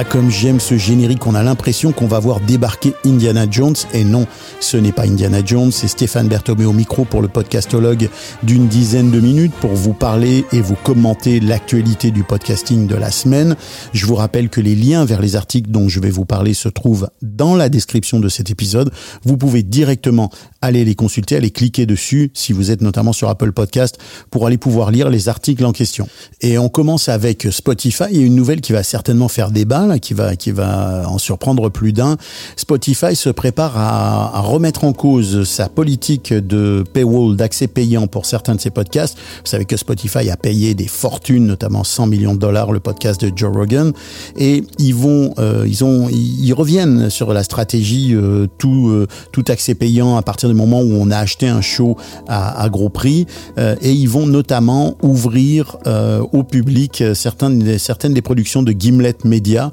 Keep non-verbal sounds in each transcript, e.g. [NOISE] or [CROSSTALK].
Ah, comme j'aime ce générique, on a l'impression qu'on va voir débarquer Indiana Jones. Et non, ce n'est pas Indiana Jones, c'est Stéphane Berthomé au micro pour le podcastologue d'une dizaine de minutes pour vous parler et vous commenter l'actualité du podcasting de la semaine. Je vous rappelle que les liens vers les articles dont je vais vous parler se trouvent dans la description de cet épisode. Vous pouvez directement aller les consulter, aller cliquer dessus si vous êtes notamment sur Apple Podcast pour aller pouvoir lire les articles en question. Et on commence avec Spotify et une nouvelle qui va certainement faire débat qui va qui va en surprendre plus d'un. Spotify se prépare à, à, remettre en cause sa politique de paywall, d'accès payant pour certains de ses podcasts. Vous savez que Spotify a payé des fortunes, notamment 100 millions de dollars, le podcast de Joe Rogan, et ils vont, euh, ils ont, ils reviennent sur la stratégie euh, tout euh, tout accès payant à partir du moment où on a acheté un show à, à gros prix, euh, et ils vont notamment ouvrir euh, au public certaines certaines des productions de Gimlet Media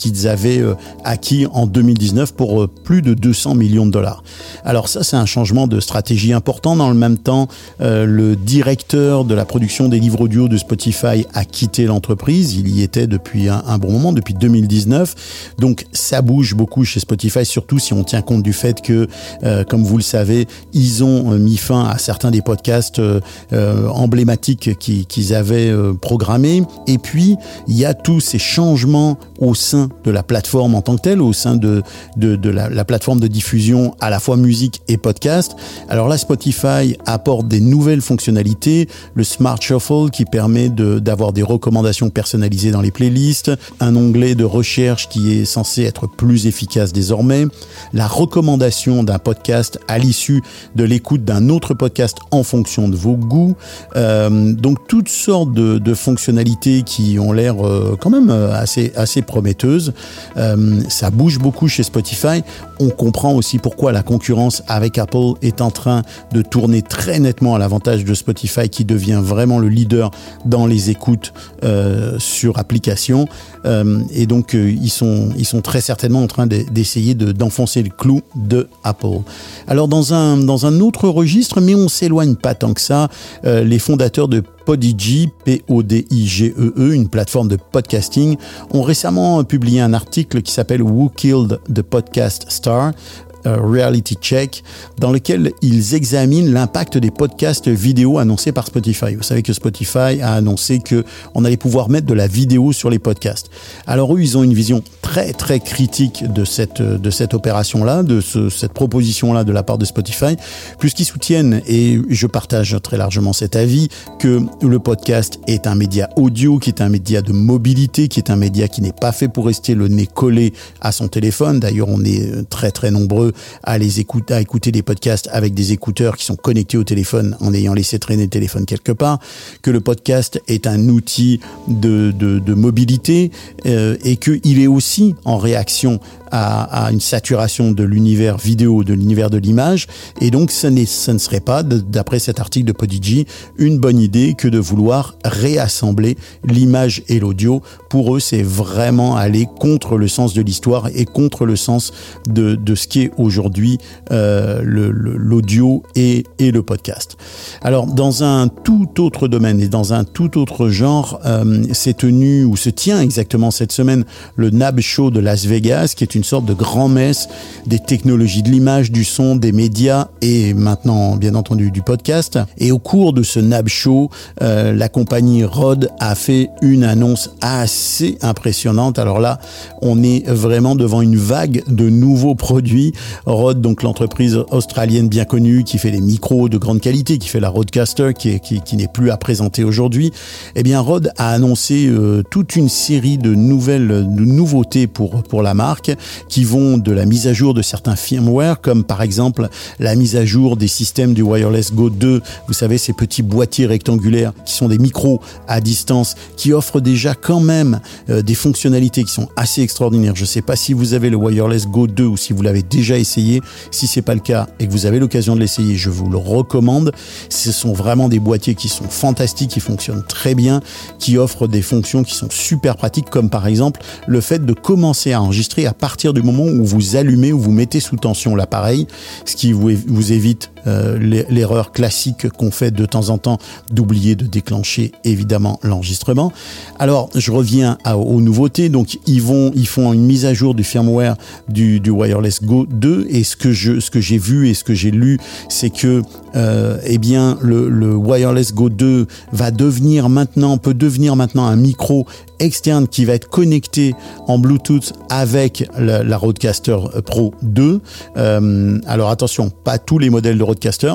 qu'ils avaient euh, acquis en 2019 pour euh, plus de 200 millions de dollars. Alors ça, c'est un changement de stratégie important. Dans le même temps, euh, le directeur de la production des livres audio de Spotify a quitté l'entreprise. Il y était depuis un, bon moment, depuis 2019. Donc ça bouge beaucoup chez Spotify, surtout si on tient compte du fait que, comme vous le savez, ils ont mis fin à certains des podcasts emblématiques qu'ils avaient programmés. Et puis, il y a tous ces changements au sein de la plateforme en tant que telle, au sein de, de, la, la, plateforme de diffusion à la fois musique et podcast. Alors là, Spotify apporte des nouvelles fonctionnalités, le Smart Shuffle qui permet d'avoir de, des recommandations personnalisées dans les playlists, un onglet de recherche qui est censé être plus efficace désormais, la recommandation d'un podcast à l'issue de l'écoute d'un autre podcast en fonction de vos goûts. Euh, donc toutes sortes de, fonctionnalités qui ont l'air euh, quand même euh, assez, assez Euh, ça bouge beaucoup chez Spotify. On comprend aussi pourquoi la concurrence avec Apple est en train de tourner très nettement à l'avantage de Spotify qui devient vraiment le leader dans les écoutes euh, sur application. Euh, et donc ils, sont, ils sont très certainement en train d'essayer de, d'enfoncer le clou de Apple. Alors dans un, dans un autre registre, mais on s'éloigne pas tant que ça, les fondateurs de Podigy, P-O-D-I-G-E-E, -E, une plateforme de podcasting, ont récemment publié un article qui s'appelle Who Killed the Podcast Star Reality Check, dans lequel ils examinent l'impact des podcasts vidéo annoncés par Spotify. Vous savez que Spotify a annoncé que on allait pouvoir mettre de la vidéo sur les podcasts. Alors eux, ils ont une vision très très critique de cette de cette opération-là, de ce, cette proposition-là de la part de Spotify, puisqu'ils soutiennent et je partage très largement cet avis que le podcast est un média audio, qui est un média de mobilité, qui est un média qui n'est pas fait pour rester le nez collé à son téléphone. D'ailleurs, on est très très nombreux à les écouter, à écouter des podcasts avec des écouteurs qui sont connectés au téléphone en ayant laissé traîner le téléphone quelque part, que le podcast est un outil de, de, de mobilité euh, et qu'il est aussi en réaction à, une saturation de l'univers vidéo, de l'univers de l'image. Et donc, ce, ce ne serait pas, d'après cet article de Podigy, une bonne idée que de vouloir réassembler l'image et l'audio. Pour eux, c'est vraiment aller contre le sens de l'histoire et contre le sens de, de ce qui est aujourd'hui euh, l'audio et, le podcast. Alors, dans un tout autre domaine et dans un tout autre genre, euh, s'est tenu ou se tient exactement cette semaine le NAB Show de Las Vegas, qui est une sorte de grand-messe des technologies de l'image, du son, des médias et maintenant, bien entendu, du podcast. Et au cours de ce NAB Show, euh, la compagnie Rode a fait une annonce assez impressionnante. Alors là, on est vraiment devant une vague de nouveaux produits. Rode, donc l'entreprise australienne bien connue qui fait des micros de grande qualité, qui fait la Rodecaster, qui, est, qui, qui n'est plus à présenter aujourd'hui. Eh bien, Rode a annoncé euh, toute une série de nouvelles, de nouveautés pour pour la marque, qui vont de la mise à jour de certains firmware, comme par exemple la mise à jour des systèmes du Wireless Go 2. Vous savez, ces petits boîtiers rectangulaires qui sont des micros à distance, qui offrent déjà quand même euh, des fonctionnalités qui sont assez extraordinaires. Je ne sais pas si vous avez le Wireless Go 2 ou si vous l'avez déjà essayé. Si c'est pas le cas et que vous avez l'occasion de l'essayer, je vous le recommande. Ce sont vraiment des boîtiers qui sont fantastiques, qui fonctionnent très bien, qui offrent des fonctions qui sont super pratiques, comme par exemple le fait de commencer à enregistrer à partir du moment où vous allumez ou vous mettez sous tension l'appareil, ce qui vous, vous évite l'erreur classique qu'on fait de temps en temps d'oublier de déclencher évidemment l'enregistrement. Alors je reviens aux nouveautés. Donc ils vont, ils font une mise à jour du firmware du, du Wireless Go 2 et ce que je, ce que j'ai vu et ce que j'ai lu, c'est que euh, eh bien le, le Wireless Go 2 va devenir maintenant peut devenir maintenant un micro externe qui va être connecté en Bluetooth avec la, la Rodecaster Pro 2. Euh, alors attention, pas tous les modèles de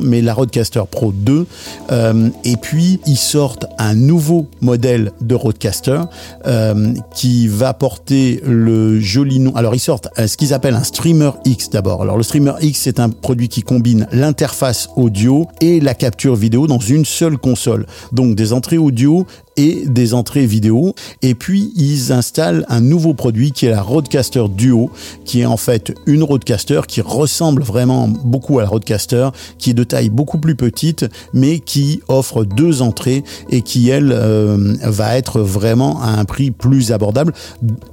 Mais la Rodecaster Pro 2. Euh, et puis ils sortent un nouveau modèle de Rodecaster euh, qui va porter le joli nom. Alors ils sortent ce qu'ils appellent un Streamer X d'abord. Alors le Streamer X c'est un produit qui combine l'interface audio et la capture vidéo dans une seule console. Donc des entrées audio et des entrées vidéo. Et puis, ils installent un nouveau produit qui est la Rodecaster Duo, qui est en fait une Rodecaster qui ressemble vraiment beaucoup à la Rodecaster, qui est de taille beaucoup plus petite, mais qui offre deux entrées et qui, elle, euh, va être vraiment à un prix plus abordable,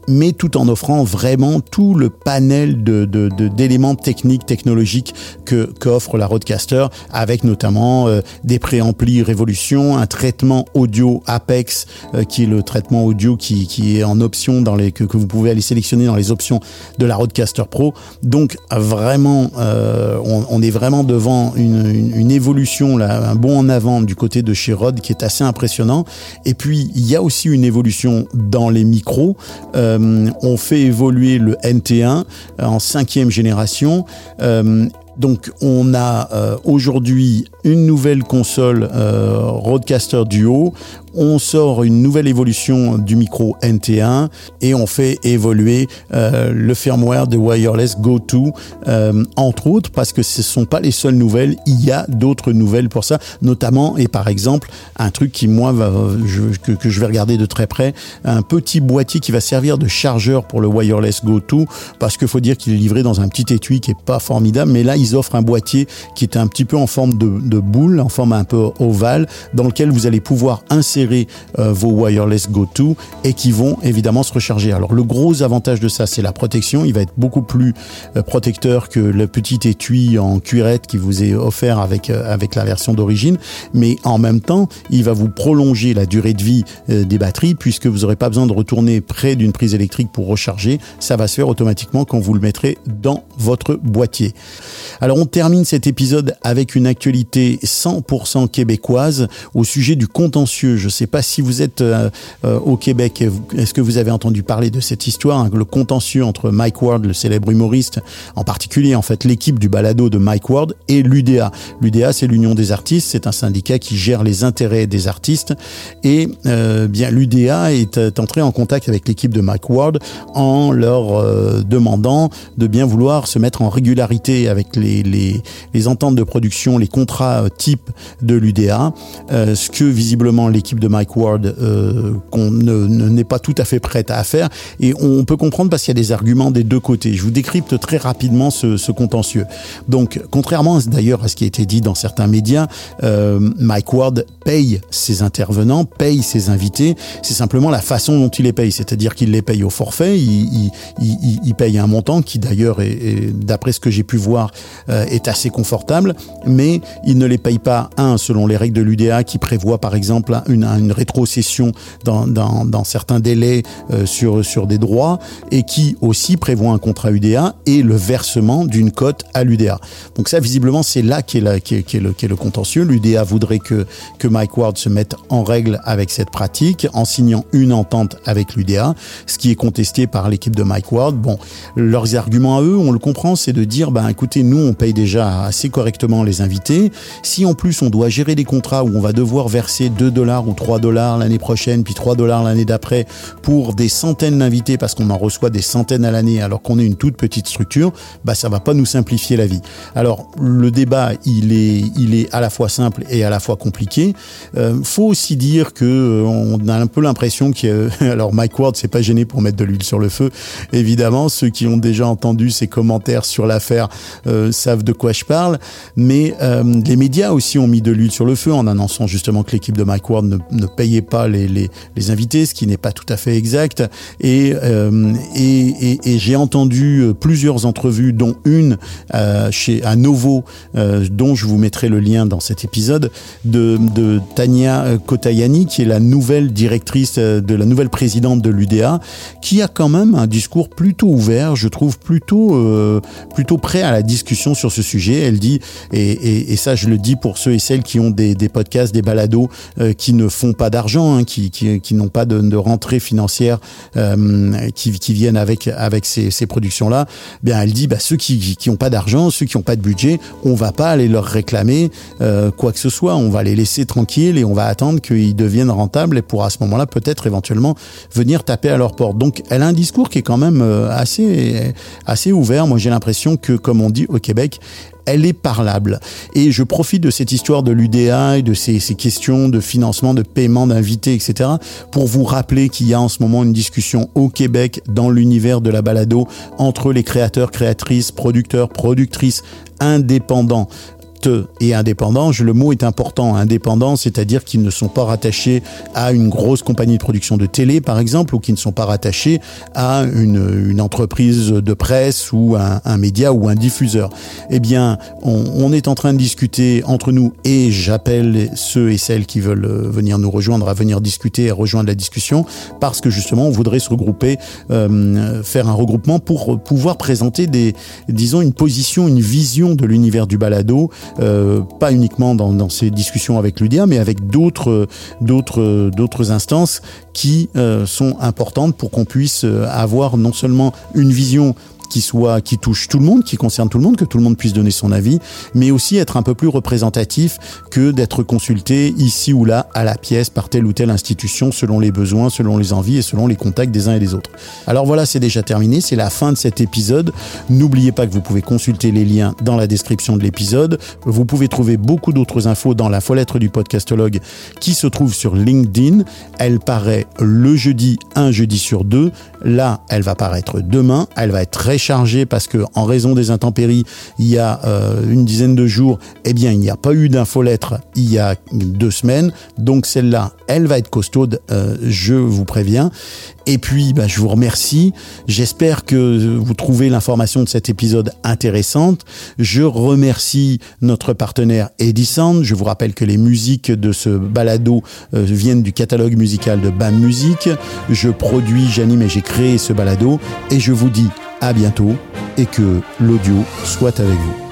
mais tout en offrant vraiment tout le panel d'éléments techniques, technologiques que qu'offre la Rodecaster, avec notamment euh, des préamplis Révolution, un traitement audio à euh, qui est le traitement audio qui, qui est en option dans les que, que, vous pouvez aller sélectionner dans les options de la Rodecaster Pro. Donc vraiment, euh, on, est vraiment devant une, une, une, évolution là, un bond en avant du côté de chez Rode qui est assez impressionnant. Et puis il y a aussi une évolution dans les micros. Euh, on fait évoluer le NT1 en cinquième génération. Donc on a euh, aujourd'hui une nouvelle console euh, Rodecaster Duo. On sort une nouvelle évolution du micro NT1 et on fait évoluer euh, le firmware de Wireless Go 2 euh, entre autres parce que ce sont pas les seules nouvelles. Il y a d'autres nouvelles pour ça notamment et par exemple un truc qui moi que, je vais regarder de très près un petit boîtier qui va servir de chargeur pour le Wireless Go 2 parce qu'il faut dire qu'il est livré dans un petit étui qui est pas formidable mais là ils offrent un boîtier qui est un petit peu en forme de, boule en forme un peu ovale dans lequel vous allez pouvoir insérer euh, vos wireless Go 2 et qui vont évidemment se recharger. Alors le gros avantage de ça, c'est la protection. Il va être beaucoup plus euh, protecteur que le petit étui en cuirette qui vous est offert avec euh, avec la version d'origine, mais en même temps, il va vous prolonger la durée de vie des batteries puisque vous n'aurez pas besoin de retourner près d'une prise électrique pour recharger. Ça va se faire automatiquement quand vous le mettrez dans votre boîtier. Alors on termine cet épisode avec une actualité 100% québécoise au sujet du contentieux. Je ne sais pas si vous êtes euh, euh, au Québec, est-ce que vous avez entendu parler de cette histoire, hein, le contentieux entre Mike Ward, le célèbre humoriste, en particulier en fait l'équipe du balado de Mike Ward et l'UDA. L'UDA, c'est l'Union des artistes, c'est un syndicat qui gère les intérêts des artistes et euh, bien l'UDA est entré en contact avec l'équipe de Mike Ward en leur demandant de bien vouloir se mettre en régularité avec les, les, les ententes de production, les contrats type de l'UDA, ce que visiblement l'équipe de Mike Ward euh, qu'on ne n'est pas tout à fait prête à faire. Et on peut comprendre parce qu'il y a des arguments des deux côtés. Je vous décrypte très rapidement ce, ce contentieux. Donc, contrairement d'ailleurs à ce qui a été dit dans certains médias, euh, Mike Ward paye ses intervenants, paye ses invités. C'est simplement la façon dont il les paye. C'est-à-dire qu'il les paye au forfait. Il, il, il, paye un montant qui d'ailleurs, est d'après ce que j'ai pu voir, euh, est assez confortable. Mais il ne les paye pas, un, selon les règles de l'UDA qui prévoit par exemple une, rétrocession dans, dans, certains délais euh, sur, sur des droits et qui aussi prévoit un contrat UDA et le versement d'une cote à l'UDA. Donc ça, visiblement, c'est là qu'est est, qu est, le, qu le contentieux. L'UDA voudrait que, que Mike Ward se mette en règle avec cette pratique en signant une entente avec l'UDA, ce qui est contesté par l'équipe de Mike Ward. Bon, leurs arguments à eux, on le comprend, c'est de dire, ben écoutez, nous, on paye déjà assez correctement les invités. Si en plus on doit gérer des contrats où on va devoir verser 2 dollars ou 3 dollars l'année prochaine, puis 3 dollars l'année d'après pour des centaines d'invités parce qu'on en reçoit des centaines à l'année alors qu'on est une toute petite structure, bah ça va pas nous simplifier la vie. Alors le débat, il est, il est à la fois simple et à la fois compliqué. Euh, faut aussi dire que euh, on a un peu l'impression que [LAUGHS] alors Mike Ward c'est pas gêné pour mettre de l'huile sur le feu. Évidemment, ceux qui ont déjà entendu ses commentaires sur l'affaire euh, savent de quoi je parle, mais euh, les médias aussi ont mis de l'huile sur le feu en annonçant justement que l'équipe de Mike Ward ne, payait pas les, les, invités, ce qui n'est pas tout à fait exact. Et, euh, et, j'ai entendu plusieurs entrevues, dont une euh, chez à Novo, euh, dont je vous mettrai le lien dans cet épisode, de, de Tania Kotayani, qui est la nouvelle directrice de la nouvelle présidente de l'UDA, qui a quand même un discours plutôt ouvert, je trouve plutôt euh, plutôt prêt à la discussion sur ce sujet. Elle dit et, et, et, ça je le dis pour ceux et celles qui ont des, des podcasts, des balados euh, qui ne font pas d'argent, hein, qui, qui, qui n'ont pas de, de, rentrée financière euh, qui, qui viennent avec avec ces, ces productions là. Bien elle dit bah ceux qui qui ont pas d'argent, ceux qui ont pas de budget, on va pas aller leur réclamer euh, quoi que ce soit. On va les laisser tranquilles et on va attendre qu'ils deviennent rentables et pour à ce moment-là peut-être éventuellement venir taper à leur porte. Donc elle a un discours qui est quand même euh, assez assez ouvert. Moi j'ai l'impression que comme on dit au Québec, elle est parlable. Et je profite de cette histoire de l'UDA et de ces, questions de financement, de paiement d'invités, etc., pour vous rappeler qu'il y a en ce moment une discussion au Québec dans l'univers de la balado entre les créateurs, créatrices, producteurs, productrices indépendants et indépendants. Le mot est important, indépendant, c'est-à-dire qu'ils ne sont pas rattachés à une grosse compagnie de production de télé, par exemple, ou qui ne sont pas rattachés à une, une entreprise de presse ou un, un, média ou un diffuseur. Eh bien, on, on, est en train de discuter entre nous et j'appelle ceux et celles qui veulent euh, venir nous rejoindre à venir discuter et rejoindre la discussion parce que justement, on voudrait se regrouper, euh, faire un regroupement pour pouvoir présenter des, disons, une position, une vision de l'univers du balado euh, pas uniquement dans, ces discussions avec l'UDA, mais avec d'autres d'autres d'autres instances qui euh, sont importantes pour qu'on puisse euh, avoir non seulement une vision qui soit qui touche tout le monde, qui concerne tout le monde, que tout le monde puisse donner son avis, mais aussi être un peu plus représentatif que d'être consulté ici ou là à la pièce par telle ou telle institution selon les besoins, selon les envies et selon les contacts des uns et des autres. Alors voilà, c'est déjà terminé, c'est la fin de cet épisode. N'oubliez pas que vous pouvez consulter les liens dans la description de l'épisode. Vous pouvez trouver beaucoup d'autres infos dans la lettre du podcastologue qui se trouve sur LinkedIn. Elle paraît le jeudi, un jeudi sur deux. Là, elle va paraître demain. Elle va être très chargée parce que en raison des intempéries, il y a euh, une dizaine de jours, eh bien, il n'y a pas eu d'infolettre il y a deux semaines. Donc celle-là, elle va être costaude, euh, je vous préviens. Et puis, bah, je vous remercie. J'espère que vous trouvez l'information de cet épisode intéressante. Je remercie notre partenaire Edison. Je vous rappelle que les musiques de ce balado euh, viennent du catalogue musical de BAM Musique. Je produis, j'anime et j'ai créé ce balado. Et je vous dis à bientôt et que l'audio soit avec vous.